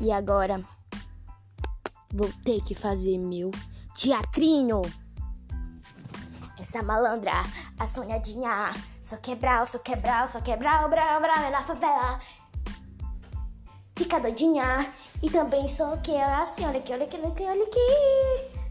E agora vou ter que fazer meu teatrinho. Essa malandra, a sonhadinha, só quebrar, só quebrar, só quebrar, brau, brau, é na favela. Fica doidinha e também sou que assim, olha aqui, olha aqui, olha aqui, olha aqui.